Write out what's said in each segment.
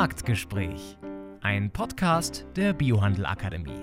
Marktgespräch, ein Podcast der Biohandel Akademie.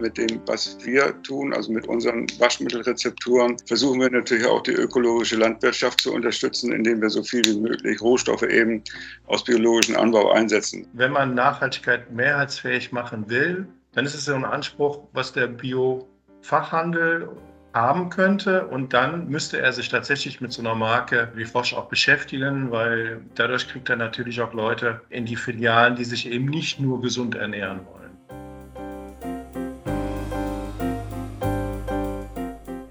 Mit dem, was wir tun, also mit unseren Waschmittelrezepturen, versuchen wir natürlich auch die ökologische Landwirtschaft zu unterstützen, indem wir so viel wie möglich Rohstoffe eben aus biologischem Anbau einsetzen. Wenn man Nachhaltigkeit mehrheitsfähig machen will, dann ist es so ein Anspruch, was der Bio-Fachhandel haben könnte. Und dann müsste er sich tatsächlich mit so einer Marke wie Frosch auch beschäftigen, weil dadurch kriegt er natürlich auch Leute in die Filialen, die sich eben nicht nur gesund ernähren wollen.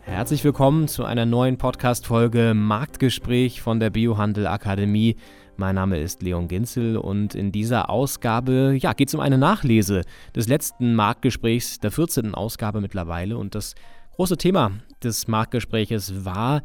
Herzlich willkommen zu einer neuen Podcast-Folge Marktgespräch von der Biohandel Akademie. Mein Name ist Leon Ginzel und in dieser Ausgabe ja, geht es um eine Nachlese des letzten Marktgesprächs, der 14. Ausgabe mittlerweile. Und das große Thema des Marktgespräches war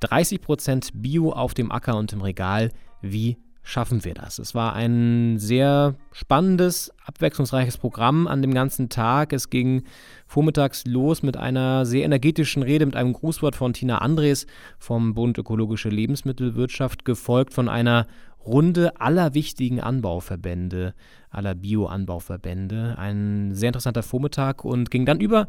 30% Bio auf dem Acker und im Regal. Wie schaffen wir das? Es war ein sehr spannendes, abwechslungsreiches Programm an dem ganzen Tag. Es ging vormittags los mit einer sehr energetischen Rede, mit einem Grußwort von Tina Andres vom Bund Ökologische Lebensmittelwirtschaft, gefolgt von einer Runde aller wichtigen Anbauverbände, aller Bio-Anbauverbände. Ein sehr interessanter Vormittag und ging dann über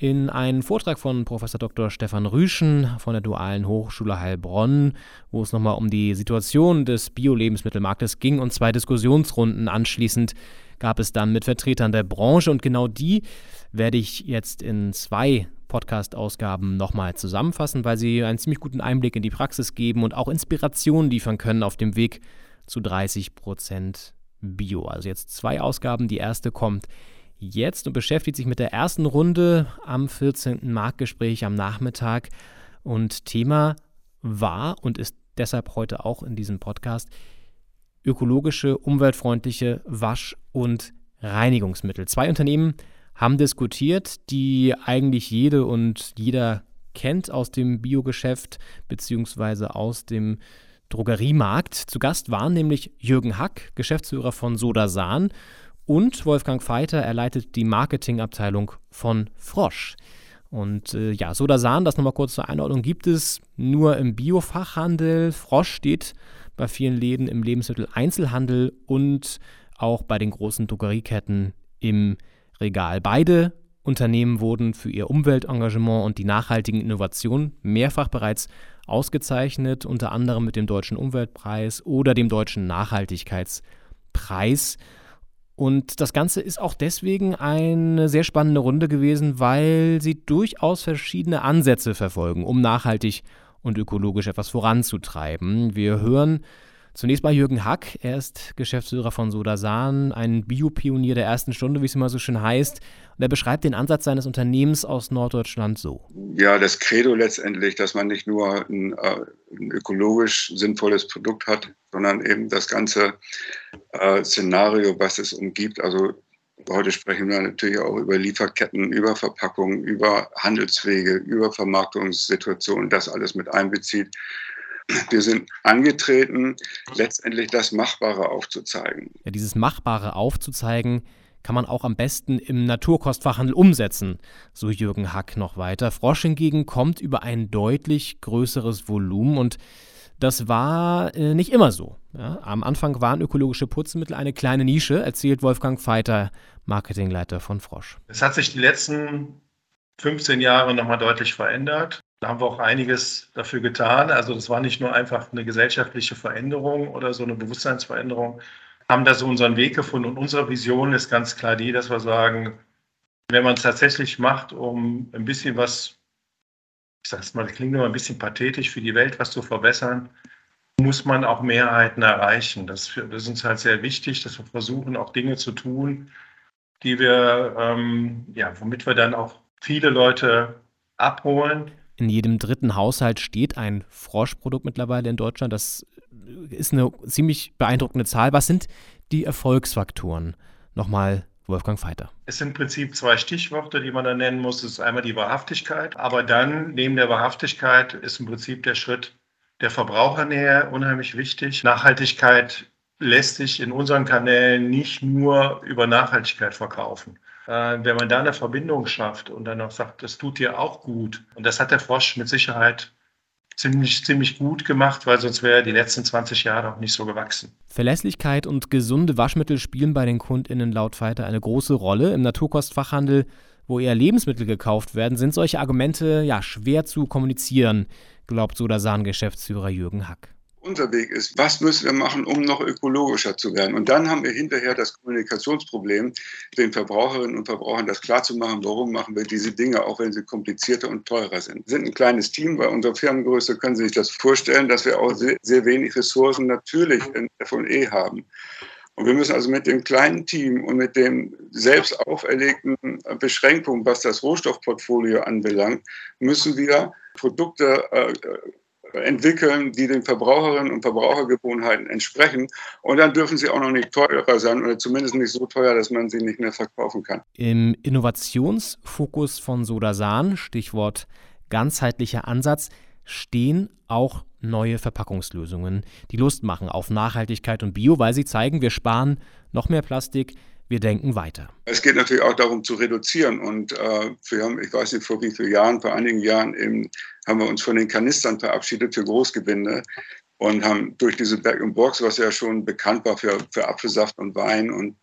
in einen Vortrag von Professor Dr. Stefan Rüschen von der Dualen Hochschule Heilbronn, wo es nochmal um die Situation des Bio-Lebensmittelmarktes ging und zwei Diskussionsrunden anschließend gab es dann mit Vertretern der Branche und genau die werde ich jetzt in zwei Podcast-Ausgaben nochmal zusammenfassen, weil sie einen ziemlich guten Einblick in die Praxis geben und auch Inspiration liefern können auf dem Weg zu 30 Prozent Bio. Also jetzt zwei Ausgaben. Die erste kommt jetzt und beschäftigt sich mit der ersten Runde am 14. Marktgespräch am Nachmittag. Und Thema war und ist deshalb heute auch in diesem Podcast ökologische, umweltfreundliche Wasch- und Reinigungsmittel. Zwei Unternehmen haben diskutiert, die eigentlich jede und jeder kennt aus dem Biogeschäft bzw. aus dem Drogeriemarkt. Zu Gast waren nämlich Jürgen Hack, Geschäftsführer von Soda Sahn und Wolfgang Feiter, er leitet die Marketingabteilung von Frosch. Und äh, ja, Sodasan, das nochmal kurz zur Einordnung, gibt es nur im Biofachhandel. Frosch steht bei vielen Läden im Lebensmitteleinzelhandel und auch bei den großen Drogerieketten im Regal. Beide Unternehmen wurden für ihr Umweltengagement und die nachhaltigen Innovationen mehrfach bereits ausgezeichnet, unter anderem mit dem Deutschen Umweltpreis oder dem Deutschen Nachhaltigkeitspreis. Und das Ganze ist auch deswegen eine sehr spannende Runde gewesen, weil sie durchaus verschiedene Ansätze verfolgen, um nachhaltig und ökologisch etwas voranzutreiben. Wir hören Zunächst mal Jürgen Hack. Er ist Geschäftsführer von Sodasan, ein Biopionier der ersten Stunde, wie es immer so schön heißt. Und er beschreibt den Ansatz seines Unternehmens aus Norddeutschland so. Ja, das Credo letztendlich, dass man nicht nur ein, äh, ein ökologisch sinnvolles Produkt hat, sondern eben das ganze äh, Szenario, was es umgibt. Also heute sprechen wir natürlich auch über Lieferketten, über Verpackungen, über Handelswege, über Vermarktungssituationen, das alles mit einbezieht wir sind angetreten, letztendlich das Machbare aufzuzeigen. Ja, dieses Machbare aufzuzeigen, kann man auch am besten im Naturkostfachhandel umsetzen, so Jürgen Hack noch weiter. Frosch hingegen kommt über ein deutlich größeres Volumen und das war äh, nicht immer so. Ja, am Anfang waren ökologische Putzmittel eine kleine Nische, erzählt Wolfgang Feiter, Marketingleiter von Frosch. Es hat sich die letzten 15 Jahre nochmal deutlich verändert. Da haben wir auch einiges dafür getan. Also das war nicht nur einfach eine gesellschaftliche Veränderung oder so eine Bewusstseinsveränderung. Haben da so unseren Weg gefunden und unsere Vision ist ganz klar die, dass wir sagen, wenn man es tatsächlich macht, um ein bisschen was, ich sag's mal, das klingt immer ein bisschen pathetisch, für die Welt was zu verbessern, muss man auch Mehrheiten erreichen. Das, das ist uns halt sehr wichtig, dass wir versuchen, auch Dinge zu tun, die wir, ähm, ja, womit wir dann auch viele Leute abholen in jedem dritten Haushalt steht ein Froschprodukt mittlerweile in Deutschland. Das ist eine ziemlich beeindruckende Zahl. Was sind die Erfolgsfaktoren? Nochmal Wolfgang Feiter. Es sind im Prinzip zwei Stichworte, die man da nennen muss. Das ist einmal die Wahrhaftigkeit, aber dann neben der Wahrhaftigkeit ist im Prinzip der Schritt der Verbrauchernähe unheimlich wichtig. Nachhaltigkeit lässt sich in unseren Kanälen nicht nur über Nachhaltigkeit verkaufen. Äh, wenn man da eine Verbindung schafft und dann auch sagt, das tut dir auch gut. Und das hat der Frosch mit Sicherheit ziemlich, ziemlich gut gemacht, weil sonst wäre die letzten 20 Jahre auch nicht so gewachsen. Verlässlichkeit und gesunde Waschmittel spielen bei den KundInnen laut Feiter eine große Rolle. Im Naturkostfachhandel, wo eher Lebensmittel gekauft werden, sind solche Argumente ja schwer zu kommunizieren, glaubt Sodasan-Geschäftsführer Jürgen Hack unser Weg ist, was müssen wir machen, um noch ökologischer zu werden. Und dann haben wir hinterher das Kommunikationsproblem, den Verbraucherinnen und Verbrauchern das klarzumachen, warum machen wir diese Dinge, auch wenn sie komplizierter und teurer sind. Wir sind ein kleines Team, bei unserer Firmengröße können Sie sich das vorstellen, dass wir auch sehr, sehr wenig Ressourcen natürlich in F&E haben. Und wir müssen also mit dem kleinen Team und mit den selbst auferlegten Beschränkungen, was das Rohstoffportfolio anbelangt, müssen wir Produkte äh, entwickeln, die den Verbraucherinnen und Verbrauchergewohnheiten entsprechen. Und dann dürfen sie auch noch nicht teurer sein oder zumindest nicht so teuer, dass man sie nicht mehr verkaufen kann. Im Innovationsfokus von Sodasan, Stichwort ganzheitlicher Ansatz, stehen auch neue Verpackungslösungen, die Lust machen auf Nachhaltigkeit und Bio, weil sie zeigen, wir sparen noch mehr Plastik, wir denken weiter. Es geht natürlich auch darum zu reduzieren. Und äh, wir haben, ich weiß nicht vor wie vielen Jahren, vor einigen Jahren eben, haben wir uns von den Kanistern verabschiedet für Großgewinde und haben durch diese Back-in-Box, was ja schon bekannt war für, für Apfelsaft und Wein und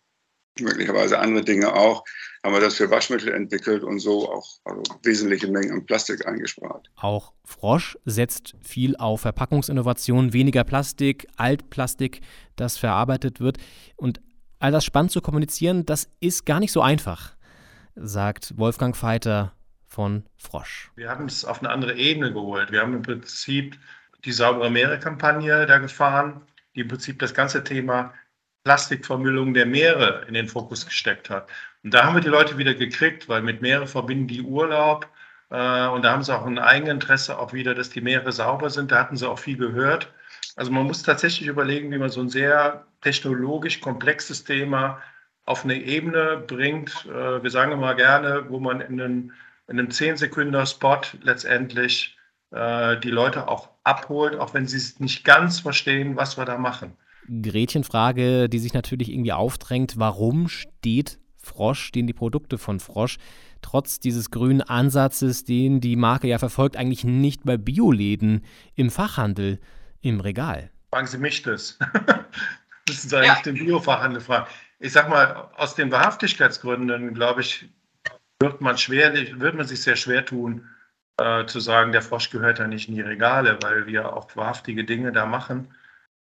möglicherweise andere Dinge auch, haben wir das für Waschmittel entwickelt und so auch also wesentliche Mengen an Plastik eingespart. Auch Frosch setzt viel auf Verpackungsinnovation, weniger Plastik, Altplastik, das verarbeitet wird. Und all das spannend zu kommunizieren, das ist gar nicht so einfach, sagt Wolfgang Feiter von Frosch. Wir haben es auf eine andere Ebene geholt. Wir haben im Prinzip die saubere Meere-Kampagne da gefahren, die im Prinzip das ganze Thema Plastikvermüllung der Meere in den Fokus gesteckt hat. Und da haben wir die Leute wieder gekriegt, weil mit Meere verbinden die Urlaub. Äh, und da haben sie auch ein Eigeninteresse auch wieder, dass die Meere sauber sind. Da hatten sie auch viel gehört. Also man muss tatsächlich überlegen, wie man so ein sehr technologisch komplexes Thema auf eine Ebene bringt. Äh, wir sagen immer gerne, wo man in einem, in einem 10-Sekunder-Spot letztendlich äh, die Leute auch abholt, auch wenn sie es nicht ganz verstehen, was wir da machen. Gretchenfrage, die sich natürlich irgendwie aufdrängt, warum steht Frosch, stehen die Produkte von Frosch, trotz dieses grünen Ansatzes, den die Marke ja verfolgt, eigentlich nicht bei Bioläden im Fachhandel im Regal. Fragen Sie mich das. Müssen Sie eigentlich ja. den Biofachhandel fragen. Ich sag mal, aus den Wahrhaftigkeitsgründen, glaube ich, wird man, schwer, wird man sich sehr schwer tun, äh, zu sagen, der Frosch gehört ja nicht in die Regale, weil wir auch wahrhaftige Dinge da machen.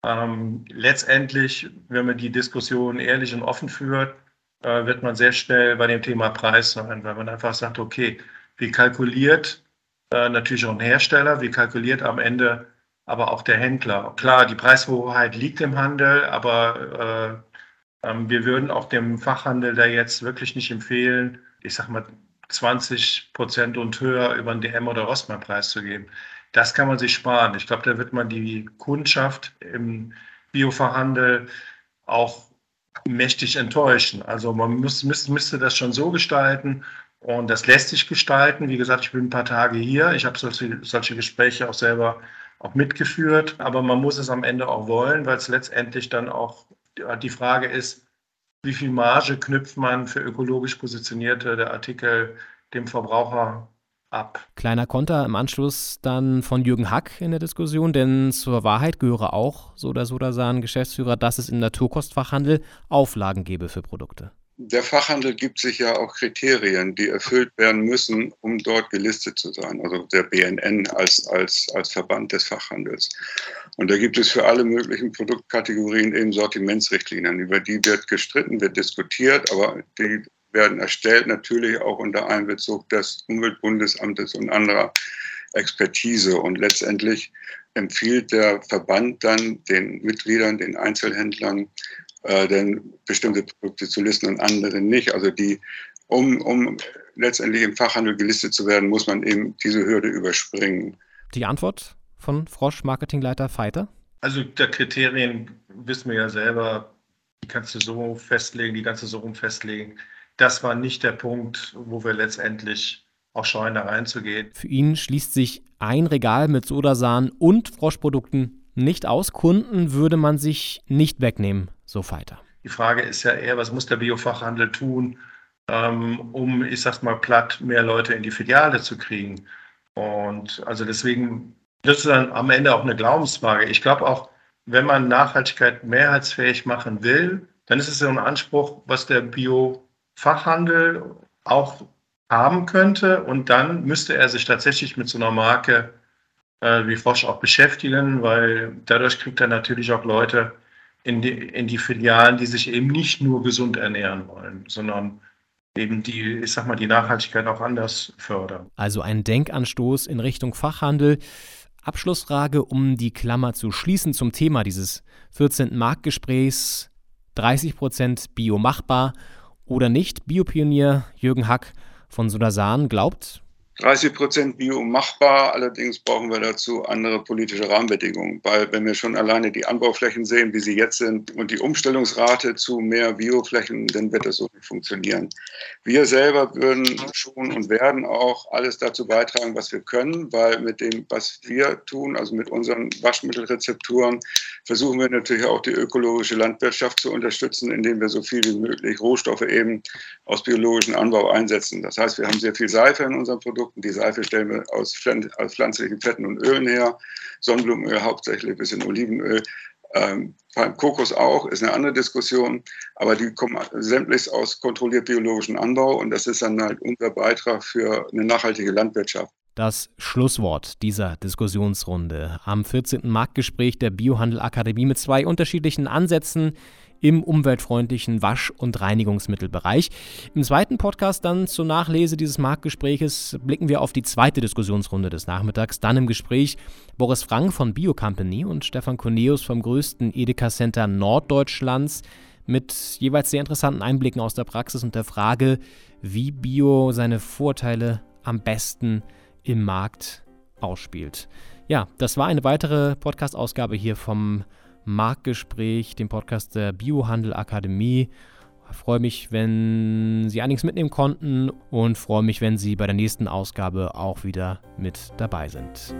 Ähm, letztendlich, wenn man die Diskussion ehrlich und offen führt, äh, wird man sehr schnell bei dem Thema Preis sein, weil man einfach sagt, okay, wie kalkuliert äh, natürlich auch ein Hersteller, wie kalkuliert am Ende aber auch der Händler. Klar, die Preishoheit liegt im Handel, aber äh, äh, wir würden auch dem Fachhandel da jetzt wirklich nicht empfehlen, ich sag mal 20 Prozent und höher über einen DM- oder Rossmann-Preis zu geben. Das kann man sich sparen. Ich glaube, da wird man die Kundschaft im Biofachhandel auch mächtig enttäuschen. Also man muss, müsste, müsste das schon so gestalten, und das lässt sich gestalten. Wie gesagt, ich bin ein paar Tage hier. Ich habe solche, solche Gespräche auch selber auch mitgeführt. Aber man muss es am Ende auch wollen, weil es letztendlich dann auch die Frage ist, wie viel Marge knüpft man für ökologisch positionierte Artikel dem Verbraucher ab. Kleiner Konter im Anschluss dann von Jürgen Hack in der Diskussion, denn zur Wahrheit gehöre auch, so oder so, da sagen Geschäftsführer, dass es im Naturkostfachhandel Auflagen gebe für Produkte der Fachhandel gibt sich ja auch Kriterien, die erfüllt werden müssen, um dort gelistet zu sein. Also der BNN als, als, als Verband des Fachhandels. Und da gibt es für alle möglichen Produktkategorien eben Sortimentsrichtlinien. Über die wird gestritten, wird diskutiert, aber die werden erstellt natürlich auch unter Einbezug des Umweltbundesamtes und anderer Expertise. Und letztendlich empfiehlt der Verband dann den Mitgliedern, den Einzelhändlern, äh, denn bestimmte Produkte zu listen und andere nicht. Also die, um, um letztendlich im Fachhandel gelistet zu werden, muss man eben diese Hürde überspringen. Die Antwort von Frosch Marketingleiter Feiter? Also der Kriterien wissen wir ja selber, die kannst du so festlegen, die kannst du so rum festlegen. Das war nicht der Punkt, wo wir letztendlich auch scheuen, da reinzugehen. Für ihn schließt sich ein Regal mit Sodasan und Froschprodukten nicht aus. Kunden würde man sich nicht wegnehmen, so Feiter. Die Frage ist ja eher, was muss der Biofachhandel tun, ähm, um, ich sag's mal platt, mehr Leute in die Filiale zu kriegen. Und also deswegen Das ist dann am Ende auch eine Glaubensfrage. Ich glaube auch, wenn man Nachhaltigkeit mehrheitsfähig machen will, dann ist es so ein Anspruch, was der Bio-Fachhandel auch haben könnte. Und dann müsste er sich tatsächlich mit so einer Marke äh, wie Frosch auch beschäftigen, weil dadurch kriegt er natürlich auch Leute in die, in die Filialen, die sich eben nicht nur gesund ernähren wollen, sondern eben die, ich sag mal, die Nachhaltigkeit auch anders fördern. Also ein Denkanstoß in Richtung Fachhandel. Abschlussfrage, um die Klammer zu schließen zum Thema dieses 14. Marktgesprächs. 30 Prozent Bio machbar oder nicht? Biopionier Jürgen Hack von Sudasan glaubt, 30 Prozent Bio machbar, allerdings brauchen wir dazu andere politische Rahmenbedingungen, weil wenn wir schon alleine die Anbauflächen sehen, wie sie jetzt sind und die Umstellungsrate zu mehr Bioflächen, dann wird das so nicht funktionieren. Wir selber würden schon und werden auch alles dazu beitragen, was wir können, weil mit dem, was wir tun, also mit unseren Waschmittelrezepturen, versuchen wir natürlich auch die ökologische Landwirtschaft zu unterstützen, indem wir so viel wie möglich Rohstoffe eben aus biologischem Anbau einsetzen. Das heißt, wir haben sehr viel Seife in unserem Produkt Produkten. Die Seife stellen wir aus, pflanzlichen Fetten und Ölen her. Sonnenblumenöl hauptsächlich, ein bisschen Olivenöl. Ähm, Kokos auch, ist eine andere Diskussion, aber die kommen sämtlich aus kontrolliert biologischem Anbau und das ist dann halt unser Beitrag für eine nachhaltige Landwirtschaft. Das Schlusswort dieser Diskussionsrunde am 14. Marktgespräch der Biohandel Akademie mit zwei unterschiedlichen Ansätzen im umweltfreundlichen Wasch- und Reinigungsmittelbereich. Im zweiten Podcast dann zur Nachlese dieses Marktgespräches blicken wir auf die zweite Diskussionsrunde des Nachmittags. Dann im Gespräch Boris Frank von Bio Company und Stefan Corneus vom größten Edeka Center Norddeutschlands mit jeweils sehr interessanten Einblicken aus der Praxis und der Frage, wie Bio seine Vorteile am besten im Markt ausspielt. Ja, das war eine weitere Podcast-Ausgabe hier vom Marktgespräch, dem Podcast der Biohandel Akademie. Ich freue mich, wenn Sie einiges mitnehmen konnten und freue mich, wenn Sie bei der nächsten Ausgabe auch wieder mit dabei sind.